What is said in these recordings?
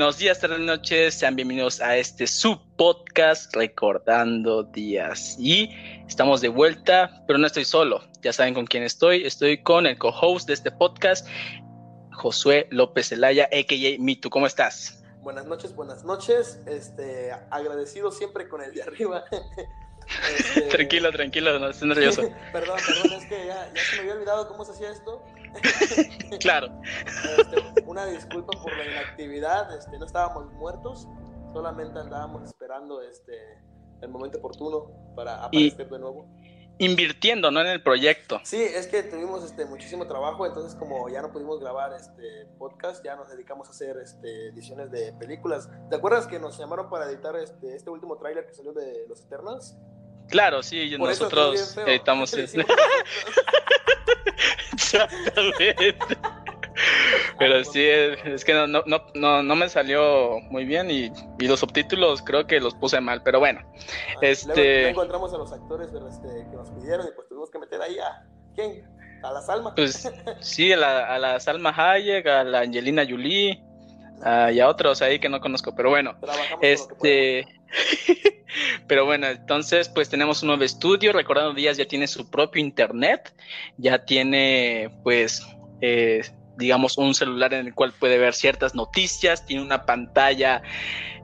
Buenos días, tardes, noches, sean bienvenidos a este subpodcast Recordando Días. Y estamos de vuelta, pero no estoy solo, ya saben con quién estoy. Estoy con el co-host de este podcast, Josué López Zelaya, a.k.a. Mitu. ¿Cómo estás? Buenas noches, buenas noches. Este, agradecido siempre con el de arriba. Este... tranquilo, tranquilo, no estés nervioso. perdón, perdón, es que ya, ya, se me había olvidado cómo se hacía esto. Claro. Este, una disculpa por la inactividad, este, no estábamos muertos, solamente andábamos esperando este, el momento oportuno para aparecer de nuevo. Invirtiendo, ¿no? En el proyecto. Sí, es que tuvimos este, muchísimo trabajo, entonces como ya no pudimos grabar este podcast, ya nos dedicamos a hacer este, ediciones de películas. ¿Te acuerdas que nos llamaron para editar este, este último tráiler que salió de Los Eternals? Claro, sí, Por nosotros editamos. Exactamente. Pero sí, es, que no, no, no, no, me salió muy bien y, y, los subtítulos creo que los puse mal, pero bueno. Ah, este... encontramos a los actores este, que nos pidieron y pues tuvimos que meter ahí a... ¿Quién? A la Salma. Pues sí, a la, a la Salma Hayek, a la Angelina Jolie uh, y a otros ahí que no conozco, pero bueno. este... Pero bueno, entonces pues tenemos un nuevo estudio, Recordando Díaz ya tiene su propio internet, ya tiene pues eh, digamos un celular en el cual puede ver ciertas noticias, tiene una pantalla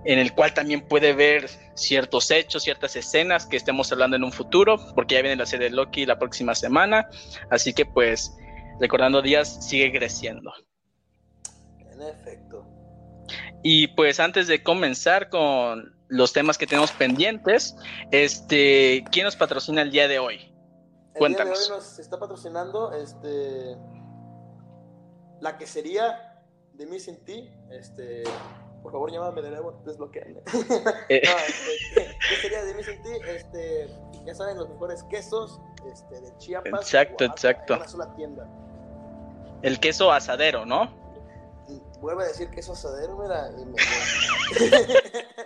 en el cual también puede ver ciertos hechos, ciertas escenas que estemos hablando en un futuro, porque ya viene la serie de Loki la próxima semana, así que pues Recordando Díaz sigue creciendo. En efecto. Y pues antes de comenzar con los temas que tenemos pendientes. Este, ¿quién nos patrocina el día de hoy? Cuéntanos. El día de hoy nos está patrocinando este la quesería de Missing Tea, este por favor llámame de nuevo, desbloqueame. Eh. no, este, quesería de Missing Tea, este, ya saben los mejores quesos este, de Chiapas. Exacto, exacto. Una sola tienda. El queso asadero, ¿no? Vuelve a decir queso asadero, mira. Y me...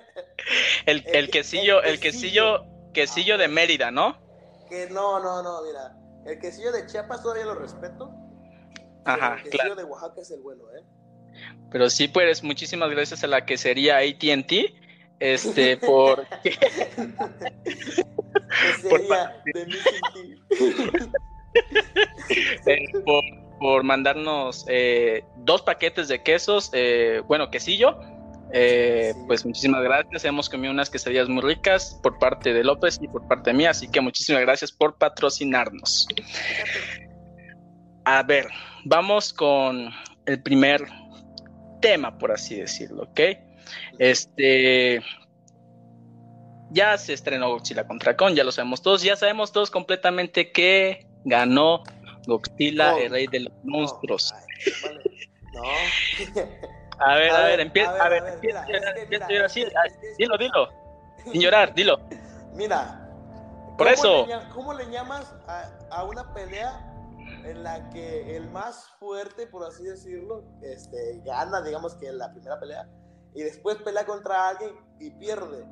el, el, quesillo, el quesillo, quesillo de Mérida, ¿no? Que no, no, no, mira. El quesillo de Chiapas todavía lo respeto. Ajá, el quesillo de Oaxaca es el bueno, ¿eh? Pero sí, pues, muchísimas gracias a la quesería ATT, este, por... quesería de eh, por, por mandarnos eh, dos paquetes de quesos, eh, bueno, quesillo, eh, pues muchísimas gracias. Hemos comido unas quesadillas muy ricas por parte de López y por parte mía, así que muchísimas gracias por patrocinarnos. A ver, vamos con el primer tema, por así decirlo, ¿ok? Este. Ya se estrenó Godzilla contra Kong, ya lo sabemos todos, ya sabemos todos completamente que ganó Godzilla, el rey de los monstruos. No. A ver, a, ver, empieza, a ver, empieza, así, dilo, dilo, sin llorar, dilo. Mira, por eso. ¿Cómo le llamas a, a, una pelea en la que el más fuerte, por así decirlo, este, gana, digamos que en la primera pelea, y después pelea contra alguien y pierde?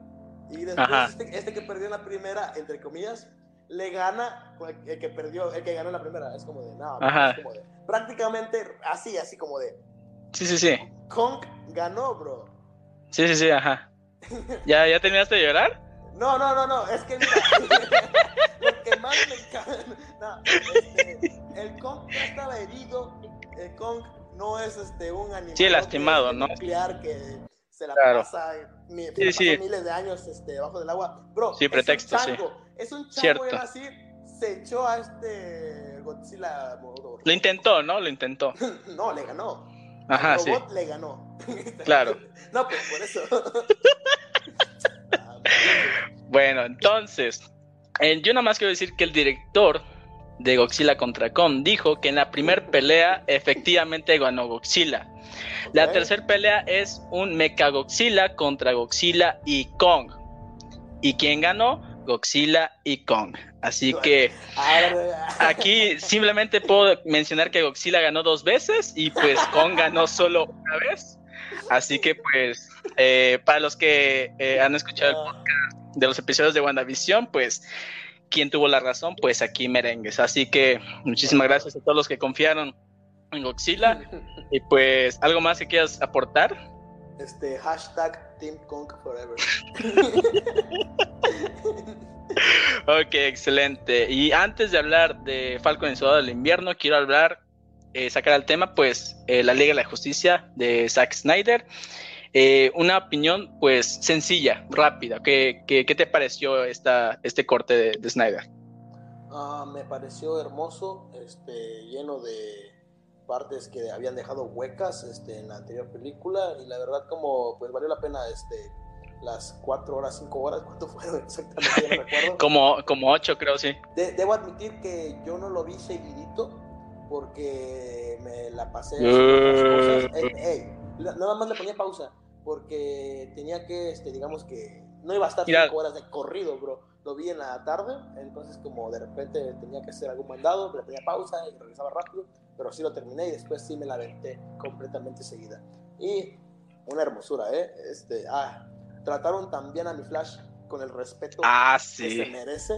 Y después este, este, que perdió en la primera, entre comillas, le gana el que perdió, el que ganó en la primera. Es como de, no, es como de, prácticamente así, así como de. Sí, sí, sí. Kong ganó, bro. Sí, sí, sí, ajá. ¿Ya, ¿Ya terminaste de llorar? No, no, no, no, es que mira, lo que más me encanta, no, este, el Kong ya estaba herido, el Kong no es este un animal sí, lastimado, ¿no? nuclear que se la pasa, mi, sí, sí. miles de años este, debajo del agua, bro. Sí, pretexto, es un chango, sí. Es un chango, era así, se echó a este Godzilla. Lo intentó, ¿no? Lo intentó. no, le ganó. Ajá, el robot sí. le ganó. Claro. no, pues por eso. bueno, entonces, eh, yo nada más quiero decir que el director de Godzilla contra Kong dijo que en la primera pelea efectivamente ganó Godzilla. Okay. La tercera pelea es un Mecha Godzilla contra Godzilla y Kong. ¿Y quién ganó? Godzilla y Kong. Así que aquí simplemente puedo mencionar que Godzilla ganó dos veces y pues Kong ganó solo una vez. Así que pues eh, para los que eh, han escuchado el podcast de los episodios de WandaVision, pues quien tuvo la razón, pues aquí merengues. Así que muchísimas gracias a todos los que confiaron en Godzilla. Y pues, ¿algo más que quieras aportar? Este, hashtag Team Kong Forever. ok, excelente. Y antes de hablar de Falcon y Soldado del Invierno, quiero hablar, eh, sacar al tema, pues, eh, la Liga de la Justicia de Zack Snyder. Eh, una opinión, pues, sencilla, rápida. ¿Qué, qué, te pareció esta, este corte de, Snyder? Ah, me pareció hermoso, este, lleno de partes que habían dejado huecas este, en la anterior película y la verdad como pues valió la pena este las cuatro horas, cinco horas, ¿cuánto fueron exactamente? No recuerdo. como, como ocho creo, sí. debo admitir que yo no lo vi seguidito porque me la pasé uh. nada más le ponía pausa porque tenía que, este, digamos que no iba a estar cinco horas de corrido, bro. Lo vi en la tarde, entonces como de repente tenía que hacer algún mandado, le ponía pausa y regresaba rápido, pero sí lo terminé y después sí me la aventé completamente seguida. Y una hermosura, ¿eh? Este, ah, trataron también a mi Flash con el respeto ah, que se merece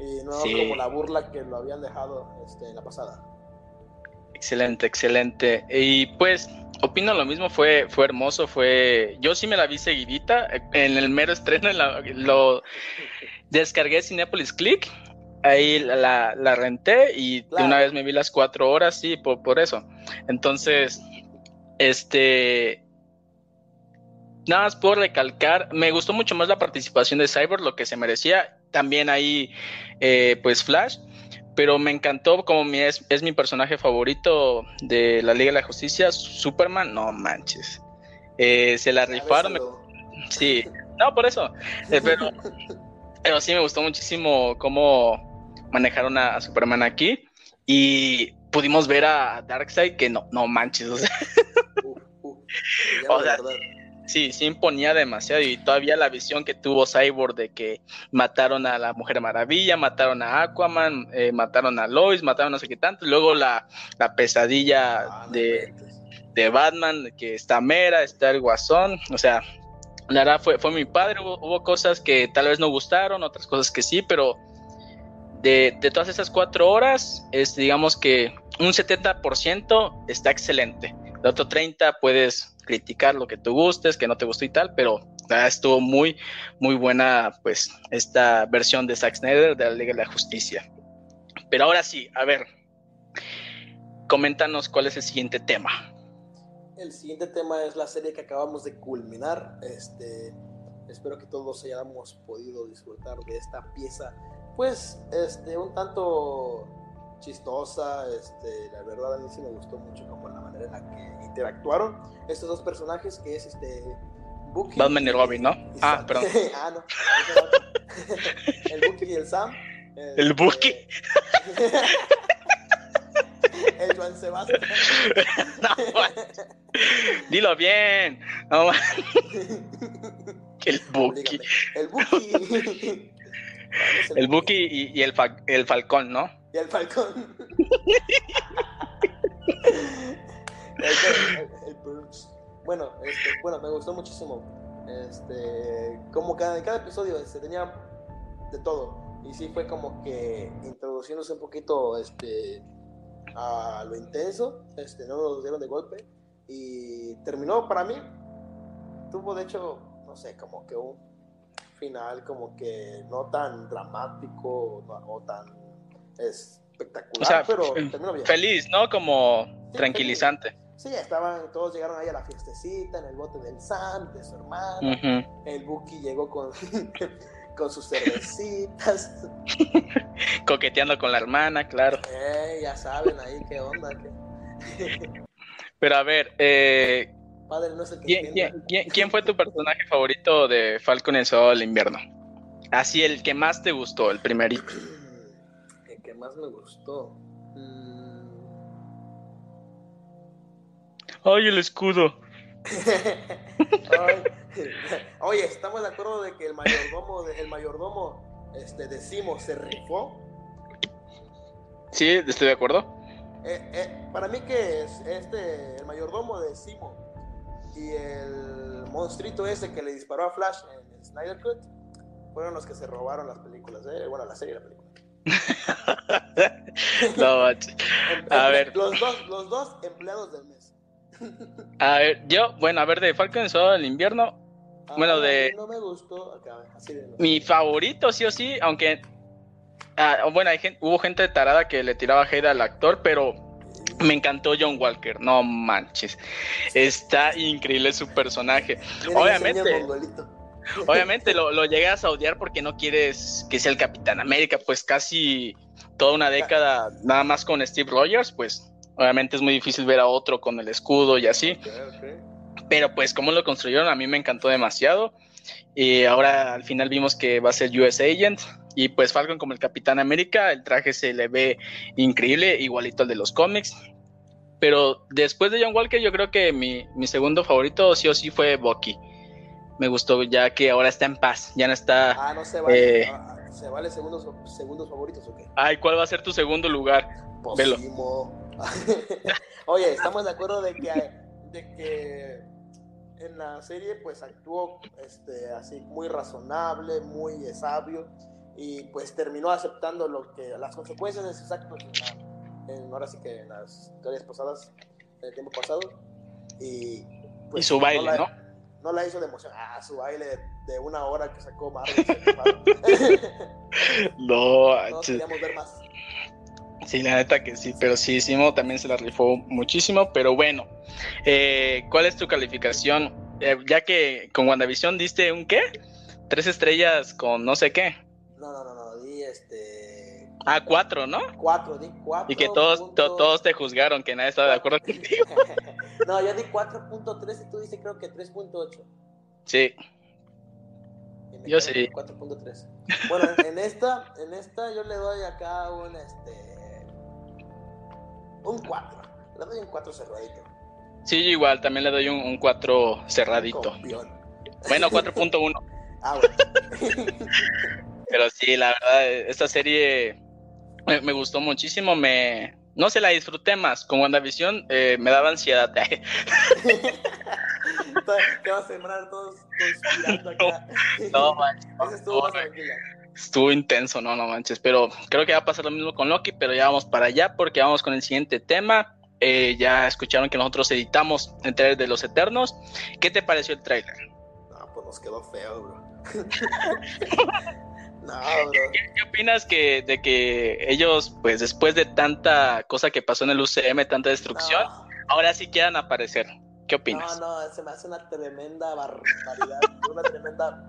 y no como la burla que lo habían dejado este, en la pasada. Excelente, excelente. Y pues opino lo mismo, fue, fue hermoso, fue... Yo sí me la vi seguidita, en el mero estreno lo descargué Cinepolis Click, ahí la, la, renté y de una vez me vi las cuatro horas, sí, por, por eso. Entonces, este, Nada más por recalcar, me gustó mucho más la participación de Cyber, lo que se merecía. También ahí, eh, pues Flash, pero me encantó como mi, es, es, mi personaje favorito de la Liga de la Justicia, Superman, no manches. Eh, se la rifaron. Sí, no, por eso. Eh, pero, pero sí me gustó muchísimo cómo manejaron a, Superman aquí. Y pudimos ver a Darkseid que no, no manches. O sea, o sea Sí, sí imponía demasiado y todavía la visión que tuvo Cyborg de que mataron a la Mujer Maravilla, mataron a Aquaman, eh, mataron a Lois, mataron a no sé qué tanto, y luego la, pesadilla ah, de, de, Batman, que está Mera, está el Guasón, o sea, la verdad fue, fue mi padre, hubo, cosas que tal vez no gustaron, otras cosas que sí, pero de, de todas esas cuatro horas, es, digamos que un 70% está excelente. El otro 30 puedes criticar lo que tú gustes, que no te gustó y tal, pero estuvo muy, muy buena, pues, esta versión de Zack Snyder de la Liga de la Justicia. Pero ahora sí, a ver, coméntanos cuál es el siguiente tema. El siguiente tema es la serie que acabamos de culminar. Este, espero que todos hayamos podido disfrutar de esta pieza, pues, este, un tanto chistosa. Este, la verdad a mí sí me gustó mucho como la manera en la que interactuaron estos dos personajes, que es este Bucky. Batman y Robin, ¿no? ah, perdón. ah, no. el Bucky y el Sam. el este, Bucky. el Juan Sebastián. no, Dilo bien. el Bucky. El Bucky. el Bucky y, y el, fa el Falcón, ¿no? Y el Falcón. Bueno, este, bueno, me gustó muchísimo. Este, como cada, cada episodio este, tenía de todo. Y sí fue como que introduciéndose un poquito este, a lo intenso. Este, no nos dieron de golpe. Y terminó para mí. Tuvo de hecho, no sé, como que un final como que no tan dramático o tan espectacular, pero terminó bien. Feliz, ¿no? Como tranquilizante. Sí, estaban, todos llegaron ahí a la fiestecita en el bote del Sam, de su hermano. El Buki llegó con, con sus cervecitas. Coqueteando con la hermana, claro. Eh, ya saben ahí qué onda. Pero a ver, eh, Padre, no ¿quién, fue tu personaje favorito de Falcon en Soldado del Invierno? Así, el que más te gustó, el primerito. Más me gustó. ¡Ay, el escudo! oye, estamos de acuerdo de que el mayordomo, el mayordomo este, de Simo se rifó. Sí, estoy de acuerdo. Eh, eh, para mí que es este, el mayordomo de Simo y el monstruito ese que le disparó a Flash en Snyder Cut fueron los que se robaron las películas, ¿eh? bueno, la serie y la película. no, a ver. Los dos, los dos empleados del mes. A ver, yo, bueno, a ver, de Falcon Soldado del Invierno, Ah, Bueno, de- No me gustó. acá, así de- mi favorito, sí o sí, aunque. ah, bueno, hay gen- hubo gente tarada que le tiraba hate al actor, pero me encantó John Walker, no manches. Está increíble su personaje. Obviamente. Obviamente lo, lo llegas a odiar porque no quieres que sea el Capitán América, pues casi toda una década nada más con Steve Rogers, pues obviamente es muy difícil ver a otro con el escudo y así, pero pues como lo construyeron a mí me encantó demasiado y ahora al final vimos que va a ser US Agent y pues Falcon como el Capitán América, el traje se le ve increíble, igualito al de los cómics. Pero después de John Walker, yo creo que mi, mi segundo favorito sí o sí fue Bucky. Me gustó ya que ahora está en paz, ya no está Ah, no se vale. Eh. ah, ¿Se vale segundos, segundos favoritos o qué? Ay, ¿cuál va a ser tu segundo lugar? Velo. Posimo. Oye, estamos de acuerdo de que, de que en la serie pues actuó este, así muy razonable, muy sabio y pues terminó aceptando lo que las consecuencias de sus actos en la- en- ahora sí que en las historias pasadas, en el tiempo pasado y pues y su baile, la- ¿no? No la hizo de emoción. Ah, su baile de una hora que sacó Marvel. No, no queríamos ver más. sí, la neta que sí, pero sí, Simo también se la rifó muchísimo, pero bueno, eh, ¿cuál es tu calificación? Eh, ya que con WandaVision diste un qué? Tres estrellas con no sé qué. No, no, no, no, di este. Ah, cuatro, ¿no? Cuatro, di cuatro. Y que todos, to- punto- todos te juzgaron, que nadie estaba de acuerdo contigo. no, yo di 4.3 y tú dices creo que 3.8. Sí, Yo sí. con 4.3. Bueno, en, esta, en esta yo le doy acá un este. Un 4. Le doy un 4 cerradito. sí, igual, también le doy un, un cuatro cerradito. Campeón. Bueno, 4.1. Ah, bueno. Pero sí, la verdad, esta serie me, me gustó muchísimo. Me, no se la disfruté más. Con WandaVision eh, me daba ansiedad. que vamos a sembrar todos conspirando acá. no, manches, Esa estuvo más no, tranquila. estuvo intenso, no, no manches. Pero creo que va a pasar lo mismo con Loki, pero ya vamos para allá porque vamos con el siguiente tema. Eh, ya escucharon que nosotros editamos el trailer de Los Eternos. ¿Qué te pareció el trailer? No, pues nos quedó feo, bro. no, bro. ¿Qué opinas que, de que ellos, pues después de tanta cosa que pasó en el UCM, tanta destrucción, No, ahora sí quieran aparecer? ¿Qué opinas? no, no, se me hace una tremenda barbaridad. una tremenda.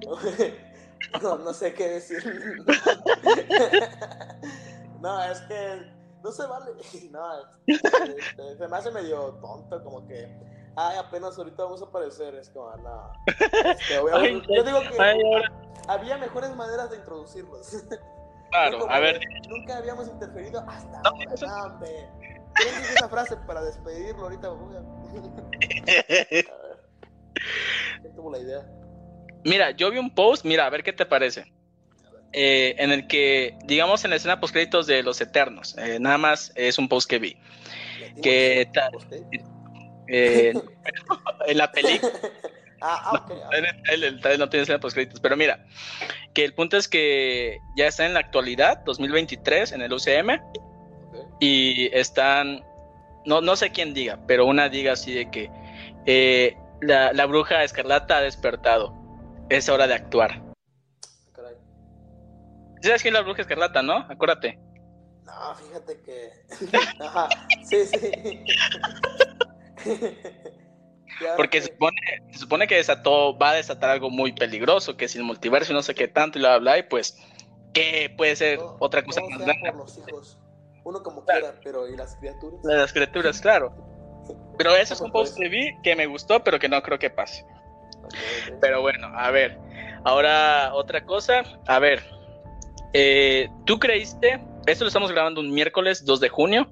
no, no sé qué decir. no, es que no se vale. No, este, se me hace medio tonto, como que. Ay, apenas ahorita vamos a aparecer. Es. Este, voy a- Ay, yo digo que Ay, había mejores maneras de introducirlos. claro, a ver, Nunca habíamos interferido hasta No, ahora. eso- hombre. ¿Quién dice esa frase para despedirlo ahorita? A- ¿Quién tuvo la idea? Mira, yo vi un post, mira, a ver qué te parece. Eh, en el que, digamos, en la escena post créditos de Los Eternos, eh, nada más es un post que vi. ¿Le ¿Qué dimos tal? Eh, en la película, Ah, ah, ok. ah, en el el trailer no tiene escena post créditos, pero mira, que el punto es que ya está en la actualidad, 2023, en el UCM, y están, no, no sé quién diga, pero una diga así de que eh, la, la bruja escarlata ha despertado, es hora de actuar. Caray. ¿Sabes quién es la bruja escarlata, no? Acuérdate. No, fíjate que. Ajá, sí, sí. Porque que- se supone, se supone que desató, va a desatar algo muy peligroso, que es el multiverso y no sé qué tanto y bla, bla, y pues, que puede ser otra cosa más grande. los hijos. Uno como Claro. quiera, pero ¿y las criaturas? las criaturas, claro. Pero ese es un Pues, post que vi que me gustó, pero que no creo que pase. Pero bueno, a ver, ahora otra cosa, a ver, eh, ¿tú creíste? Esto lo estamos grabando un miércoles 2 de junio,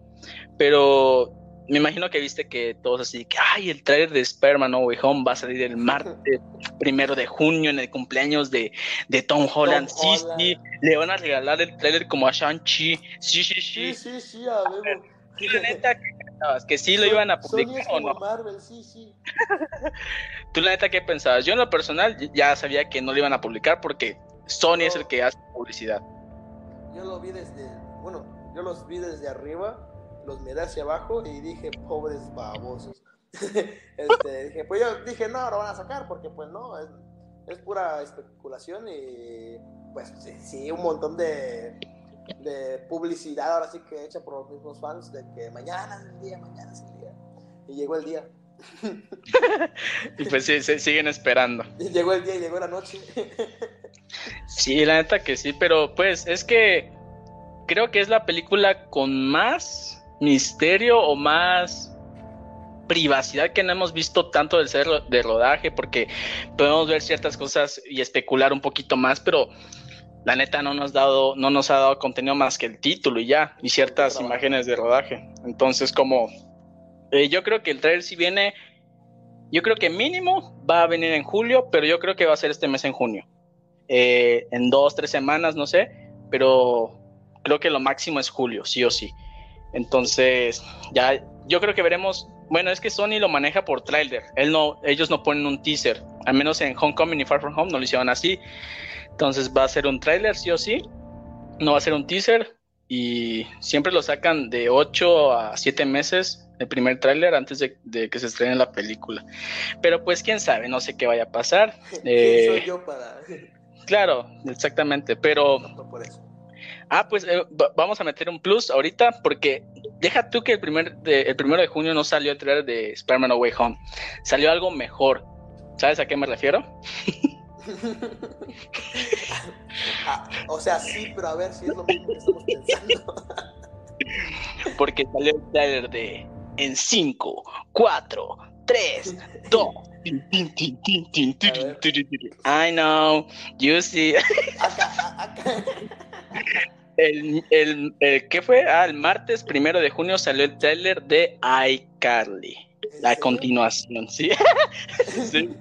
pero me imagino que viste que todos así, que ay, el trailer de Spider-Man No Way Home va a salir el martes primero de junio en el cumpleaños de, de Tom Holland. Tom sí, Holland. sí, le van a regalar el trailer como a Shang-Chi. Sí, sí, Sí, sí. sí, sí, a ver. Sí, la neta, ¿qué pensabas? ¿Que sí lo iban a publicar o no? Marvel, sí, sí. ¿Tú la neta qué pensabas? Yo en lo personal ya sabía que no lo iban a publicar porque Sony es el que hace publicidad. Yo lo vi desde, bueno, yo los vi desde arriba, los miré hacia abajo y dije, pobres babosos. este, dije, pues yo dije, no, lo van a sacar porque pues no, es, es pura especulación y pues sí, sí, un montón de, de publicidad ahora sí que hecha por los mismos fans de que mañana es el día, mañana es el día. Y llegó el día. y pues sí, se siguen esperando. Y llegó el día y llegó la noche. sí, la neta que sí, pero pues es que creo que es la película con más misterio o más privacidad que no hemos visto tanto del ser de rodaje, porque podemos ver ciertas cosas y especular un poquito más, pero la neta no nos, dado, no nos ha dado contenido más que el título y ya, y ciertas imágenes de rodaje. Entonces, como eh, yo creo que el trailer si viene, yo creo que mínimo va a venir en julio, pero yo creo que va a ser este mes en junio. Eh, en dos, tres semanas, no sé, pero creo que lo máximo es julio, sí o sí. Entonces, ya, yo creo que veremos. Bueno, es que Sony lo maneja por trailer. Él no, ellos no ponen un teaser. Al menos en Homecoming y Far From Home no lo hicieron así. Entonces va a ser un trailer, sí o sí. No va a ser un teaser. Y siempre lo sacan de 8 a 7 meses el primer tráiler antes de, que se estrene la película. Pero pues quién sabe, no sé qué vaya a pasar. ¿Quién soy eh, yo para...? Claro, exactamente, pero... Ah, pues eh, vamos a meter un plus ahorita porque deja tú que el, primer de, el primero de junio no salió el trailer de Spider-Man Away Home. Salió algo mejor. ¿Sabes a qué me refiero? Ah, o sea, sí, pero a ver si es lo mismo que estamos pensando. porque salió el trailer de en 5, 4, 3, 2. I know, you see. El, el, el, ¿Qué fue? Ah, el martes primero de junio salió el trailer de iCarly. La continuación, ¿sí? sí.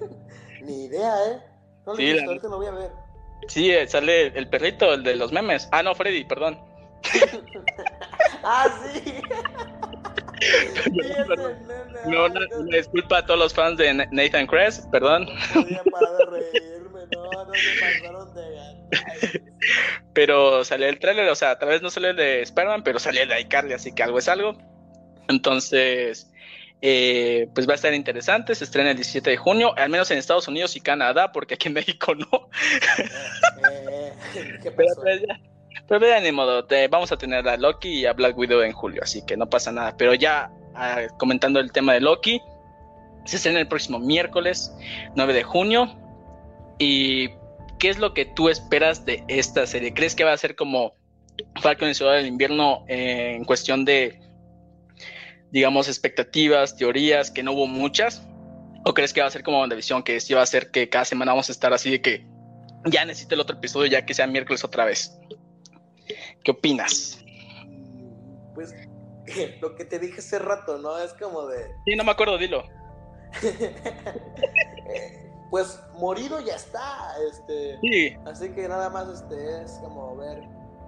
Ni idea, ¿eh? No sí, la... lo voy a ver. Sí, eh, sale el perrito, el de los memes. Ah, no, Freddy, perdón. ah, sí. no, una, disculpa a todos los fans de Nathan Kress, perdón. Pero salió el trailer, o sea, tal vez no salió el de Spider-Man, pero salió el de iCarly, así que algo es algo. Entonces, eh, pues va a estar interesante. Se estrena el 17 de junio, al menos en Estados Unidos y Canadá, porque aquí en México no. Eh, eh, ¿qué pasó? Pero, pues, pero vean, ni modo, vamos a tener a Loki y a Black Widow en julio, así que no pasa nada. Pero ya ah, comentando el tema de Loki, se estrena el próximo miércoles 9 de junio. ¿Y qué es lo que tú esperas de esta serie? ¿Crees que va a ser como Falcon y Ciudad del Invierno en cuestión de, digamos, expectativas, teorías, que no hubo muchas? ¿O crees que va a ser como WandaVision, que sí va a ser que cada semana vamos a estar así de que ya necesito el otro episodio, ya que sea miércoles otra vez? ¿Qué opinas? Pues lo que te dije hace rato, ¿no? Es como de... Sí, no me acuerdo, dilo. Pues morido ya está, este... Sí. Así que nada más este es como ver...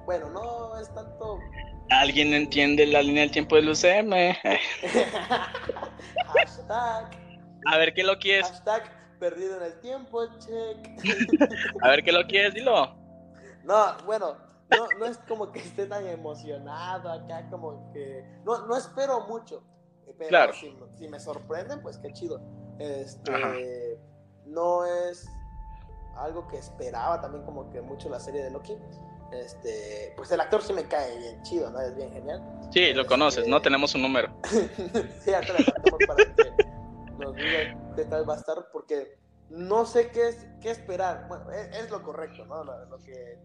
Bueno, no es tanto... ¿Alguien entiende la línea del tiempo del UCM? Hashtag. A ver qué lo quieres. Hashtag perdido en el tiempo, check. A ver qué lo quieres, dilo. No, bueno, no, no es como que esté tan emocionado acá, como que. No, no espero mucho. Pero claro. si, me sorprenden, pues qué chido. Este. No es algo que esperaba también, como que mucho la serie de Loki. Este, pues el actor sí me cae bien chido, ¿no? Es bien genial. Sí, lo conoces, ¿no? Este, Tenemos un número. sí, le para que nos diga qué tal va a estar, porque no sé qué, es, qué esperar. Bueno, es, es lo correcto, ¿no? lo que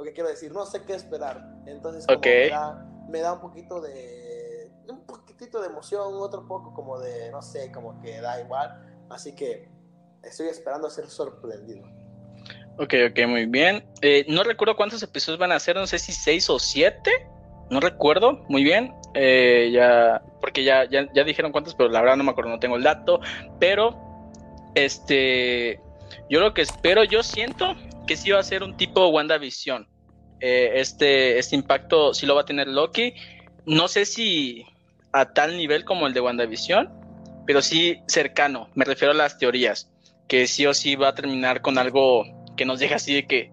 lo que quiero decir, no sé qué esperar. Entonces, me, da, un poquito de. Un poquitito de emoción, otro poco como de, no sé, como que da igual. Así que estoy esperando a ser sorprendido. Ok, ok, muy bien. Eh, no recuerdo cuántos episodios van a ser, no sé si seis o siete. No recuerdo muy bien. Eh, ya, porque ya, ya, ya dijeron cuántos, pero la verdad no me acuerdo, no tengo el dato. Pero, este, yo lo que espero, yo siento que sí va a ser un tipo WandaVision. Eh, este, este impacto sí lo va a tener Loki. No sé si a tal nivel como el de WandaVision, pero sí cercano. Me refiero a las teorías, que sí o sí va a terminar con algo que nos deja así de que,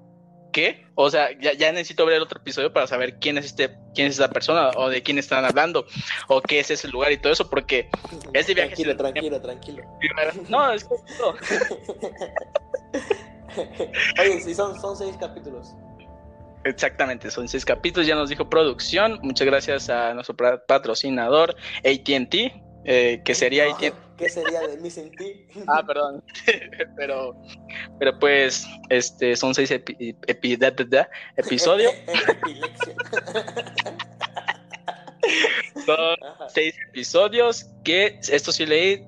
qué? O sea, ya, necesito ver el otro episodio para saber quién es este, quién es esa persona, o de quién están hablando, o qué es ese lugar y todo eso, porque es de viaje. Tranquilo, tranquilo, tranquilo. No, es que. Oye, sí, son, son seis capítulos. Exactamente, son seis capítulos, ya nos dijo producción. Muchas gracias a nuestro patrocinador ATT, eh, que sería ATT. ¿Qué sería de mí sin ti? Ah, perdón. pero, pero pues, este, son seis episodios. son seis episodios que esto sí leí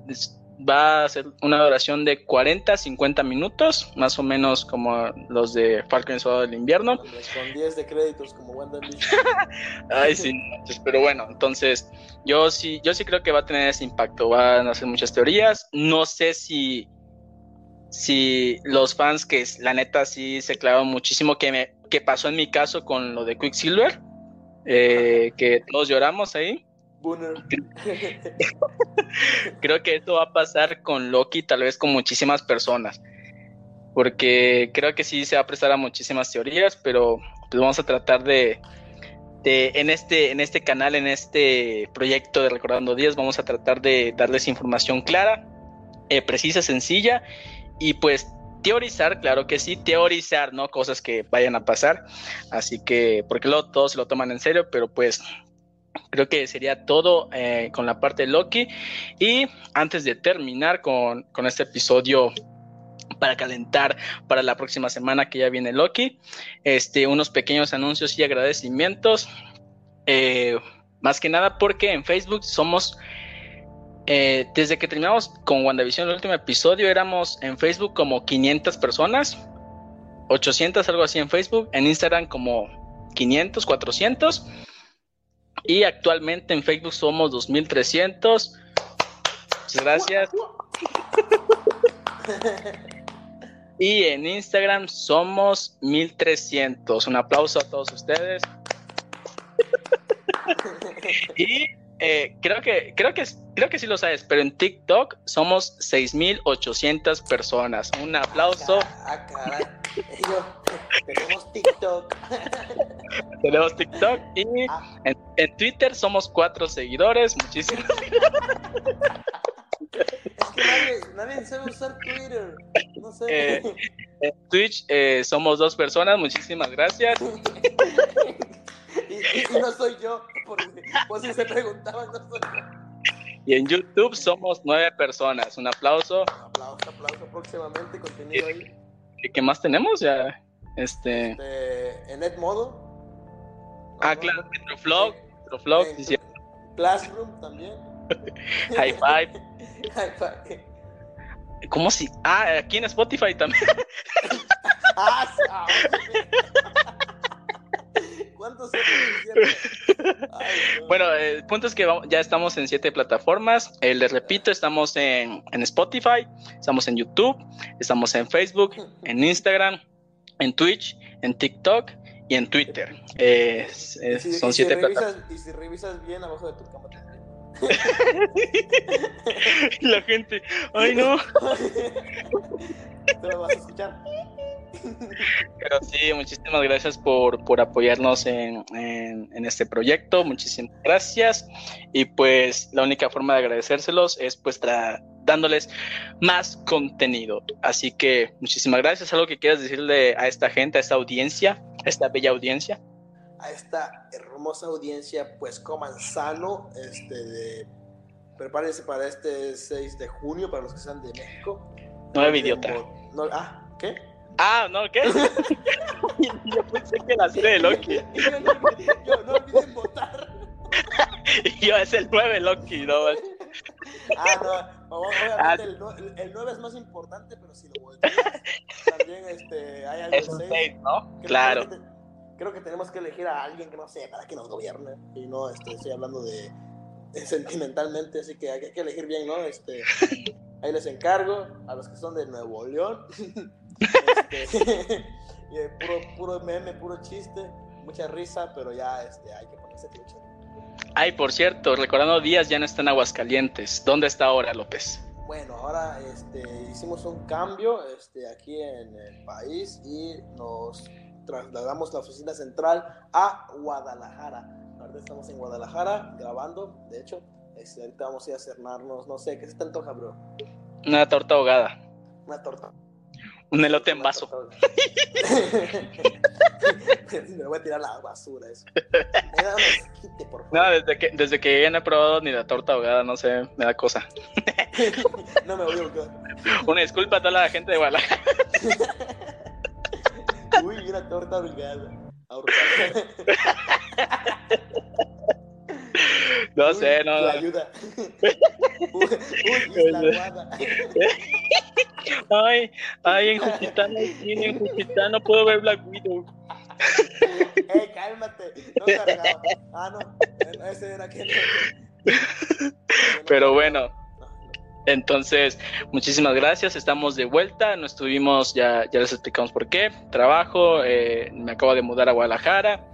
va a ser una duración de 40, 50 minutos, más o menos como los de Falcon y del Invierno. Con 10 de créditos como Wanda Ay, sí, pero bueno, entonces yo sí, yo sí creo que va a tener ese impacto, van a hacer muchas teorías, no sé si si los fans que la neta sí se clavaron muchísimo que me que pasó en mi caso con lo de Quicksilver eh, que todos lloramos ahí creo que esto va a pasar con Loki, tal vez con muchísimas personas. Porque creo que sí se va a prestar a muchísimas teorías, pero pues vamos a tratar de, en, este, en este canal, en este proyecto de Recordando Días, vamos a tratar de darles información clara, eh, precisa, sencilla y pues teorizar, claro que sí, teorizar, ¿no? Cosas que vayan a pasar. Así que, porque luego todos se lo toman en serio, pero pues Creo que sería todo eh, con la parte de Loki. Y antes de terminar con, este episodio para calentar para la próxima semana que ya viene Loki, este, unos pequeños anuncios y agradecimientos. Eh, más que nada porque en Facebook somos, eh, desde que terminamos con WandaVision el último episodio, éramos en Facebook como 500 personas, 800 algo así en Facebook, en Instagram como 500, 400 y actualmente en Facebook somos 2300. Muchas gracias. y en Instagram somos 1300. Un aplauso a todos ustedes. y eh, creo que creo que creo que sí lo sabes, pero en TikTok somos 6800 personas. Un aplauso. Ah, tenemos TikTok. tenemos TikTok y ah. en, Twitter somos cuatro seguidores. Muchísimas Es que nadie, nadie sabe usar Twitter. No sé. Eh, en Twitch eh, somos dos personas. Muchísimas gracias. y, no soy yo, porque pues si se preguntaban, no soy yo. Y en YouTube somos nueve personas. Un aplauso. Un aplauso, aplauso. Próximamente contenido ahí. ¿Qué más tenemos ya? Este... este en Edmodo. Ah, claro, Metroflog. Metroflog, sí, Classroom también. High Five. High Five. ¿Cómo si? Ah, aquí en Spotify también. ah, ah ¿Cuántos Bueno, el punto es que ya estamos en siete plataformas. Eh, les repito, estamos en, Spotify, estamos en YouTube, estamos en Facebook, en Instagram, en Twitch, en TikTok y en Twitter. son siete plataformas. Y si revisas bien abajo de tu cama La gente, ay no. Te lo vas a escuchar. Pero sí, muchísimas gracias por, por apoyarnos en, en, este proyecto, muchísimas gracias. Y pues la única forma de agradecérselos es pues dándoles más contenido. Así que muchísimas gracias. ¿Algo que quieras decirle a esta gente, a esta audiencia, a esta bella audiencia? A esta hermosa audiencia, pues coman sano, este de prepárense para este 6 de junio, para los que sean de México. No, idiota. No, ah, ¿qué? Ah, ¿no? ¿Qué? yo pensé que la serie de Loki. yo, no olviden votar. yo, es el 9 Loki, ¿no? Ah, no, obviamente ah. el, el, 9 es más importante, pero si lo volteas, también este, hay algo es un 6, ¿no? Creo claro. Que, creo que tenemos que elegir a alguien que no sé, para que nos gobierne. Y no, este, estoy hablando de, de sentimentalmente, así que hay, que elegir bien, ¿no? Este, ahí les encargo a los que son de Nuevo León. Este, puro, puro meme, puro chiste, mucha risa, pero ya este, hay que ponerse trucha. Ay, por cierto, recordando días ya no está en Aguascalientes. ¿Dónde está ahora, López? Bueno, ahora este, hicimos un cambio este, aquí en el país y nos trasladamos la oficina central a Guadalajara. Ahorita estamos en Guadalajara grabando, de hecho. Este, ahorita vamos a ir a cernarnos, no sé, ¿qué se te antoja, bro? Una torta ahogada. Una torta. Un elote en vaso. Me voy a tirar la basura eso. Me por favor. No, desde que, desde que ya no he probado ni la torta ahogada, no sé, me da cosa. no me voy a ahogar. Una disculpa a toda la gente de Guadalajara. Uy, una torta ahogada. No Uy, sé, no. La ayuda. Uy. Ay, ay, en Juchitán, sí, en Juchitán no puedo ver Black Widow. Eh, cálmate. No cargaba. Ah, no. Ese era que. Pero bueno, entonces, muchísimas gracias. Estamos de vuelta. No estuvimos, ya, ya les explicamos por qué. Trabajo, eh, me acabo de mudar a Guadalajara.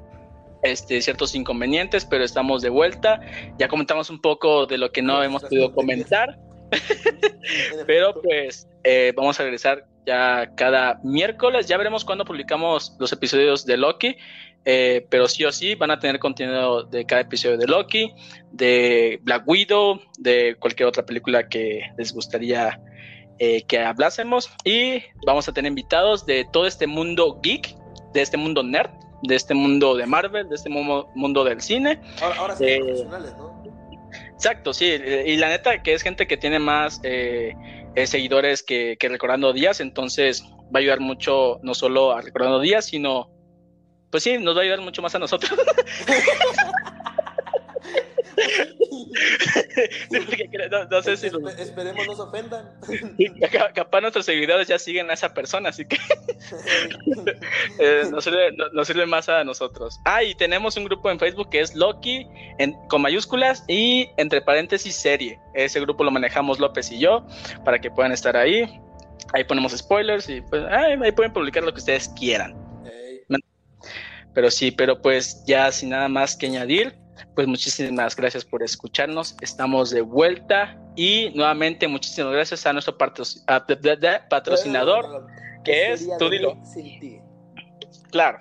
Este, ciertos inconvenientes, pero estamos de vuelta. Ya comentamos un poco de lo que no hemos podido comentar. pero pues eh, vamos a regresar ya cada miércoles. Ya veremos cuándo publicamos los episodios de Loki. Eh, pero sí o sí van a tener contenido de cada episodio de Loki, de Black Widow, de cualquier otra película que les gustaría eh, que hablásemos. Y vamos a tener invitados de todo este mundo geek, de este mundo nerd, de este mundo de Marvel, de este mundo, mundo del cine. Ahora, ahora sí, Eh, profesionales, ¿no? Exacto, sí. Y la neta que es gente que tiene más eh, eh, seguidores que, que Recordando Días, entonces va a ayudar mucho no solo a Recordando Días, sino, pues sí, nos va a ayudar mucho más a nosotros. Sí, porque no, no sé si Espe- esperemos no se ofendan. ca- capaz nuestros seguidores ya siguen a esa persona, así que eh, nos, sirve, no- nos sirve más a nosotros. Ah, y tenemos un grupo en Facebook que es Loki en, con mayúsculas y entre paréntesis serie. Ese grupo lo manejamos López y yo para que puedan estar ahí. Ahí ponemos spoilers y pues ahí, ahí pueden publicar lo que ustedes quieran. Pero sí, pero pues ya sin nada más que añadir, pues muchísimas gracias por escucharnos. Estamos de vuelta y nuevamente muchísimas gracias a nuestro patrocinador, que es, sería tú de dilo. mí sin ti? claro.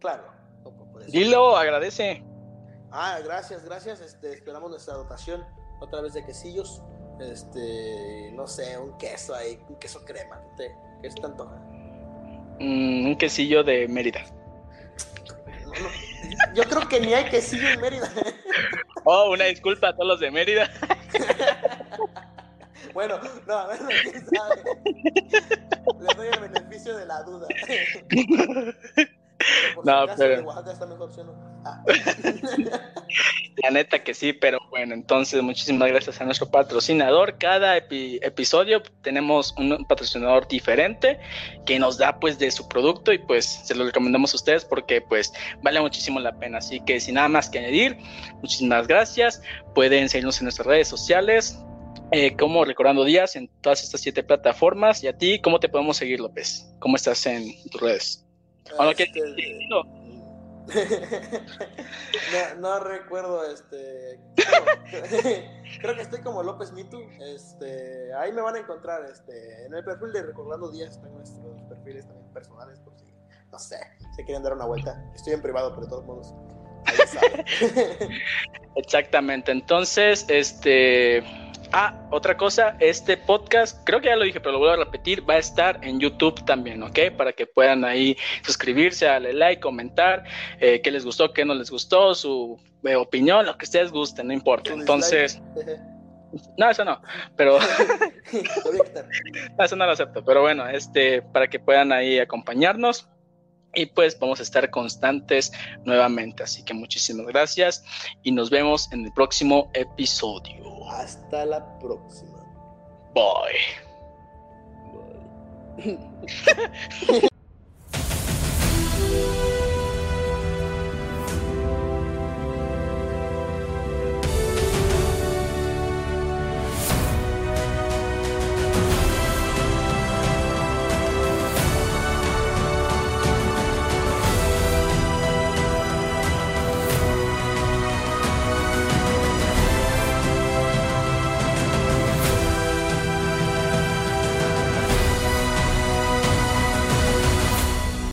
Claro. Dilo, agradece. Ah, gracias, gracias. Este, esperamos nuestra dotación otra vez de quesillos. Este, no sé, un queso ahí, un queso crema. ¿Qué, te antoja? Mm, un quesillo de Mérida. Yo creo que ni hay quesillo en Mérida. Oh, una disculpa a todos los de Mérida. Bueno, no, a ver, quién sabe. Le doy el beneficio de la duda. Por si No, acaso, pero- de Oaxaca está mejor, ¿sí o no? Ah. La neta que sí, pero bueno, entonces muchísimas gracias a nuestro patrocinador. Cada epi- episodio tenemos un patrocinador diferente que nos da pues de su producto y pues se lo recomendamos a ustedes porque pues vale muchísimo la pena. Así que sin nada más que añadir, muchísimas gracias. Pueden seguirnos en nuestras redes sociales. eh, como Recordando Días en todas estas siete plataformas. Y a ti, ¿cómo te podemos seguir, López? ¿Cómo estás en tus redes? ¿O no quieres Este, decirlo? no, no recuerdo, este. Creo, que estoy como López Mitu. Este, ahí me van a encontrar. Este, en el perfil de Recordando Días están nuestros perfiles también personales, por si, no sé, se quieren dar una vuelta. Estoy en privado, pero de todos modos. Exactamente. Entonces, este. Ah, otra cosa, este podcast, creo que ya lo dije, pero lo vuelvo a repetir, va a estar en YouTube también, ¿ok? Para que puedan ahí suscribirse, darle like, comentar, eh, qué les gustó, qué no les gustó, su eh, opinión, lo que ustedes gusten, no importa. Entonces, no, eso no, pero eso no lo acepto. Pero bueno, este, para que puedan ahí acompañarnos. Y pues vamos a estar constantes nuevamente. Así que muchísimas gracias y nos vemos en el próximo episodio. Hasta la próxima. Bye. Bye.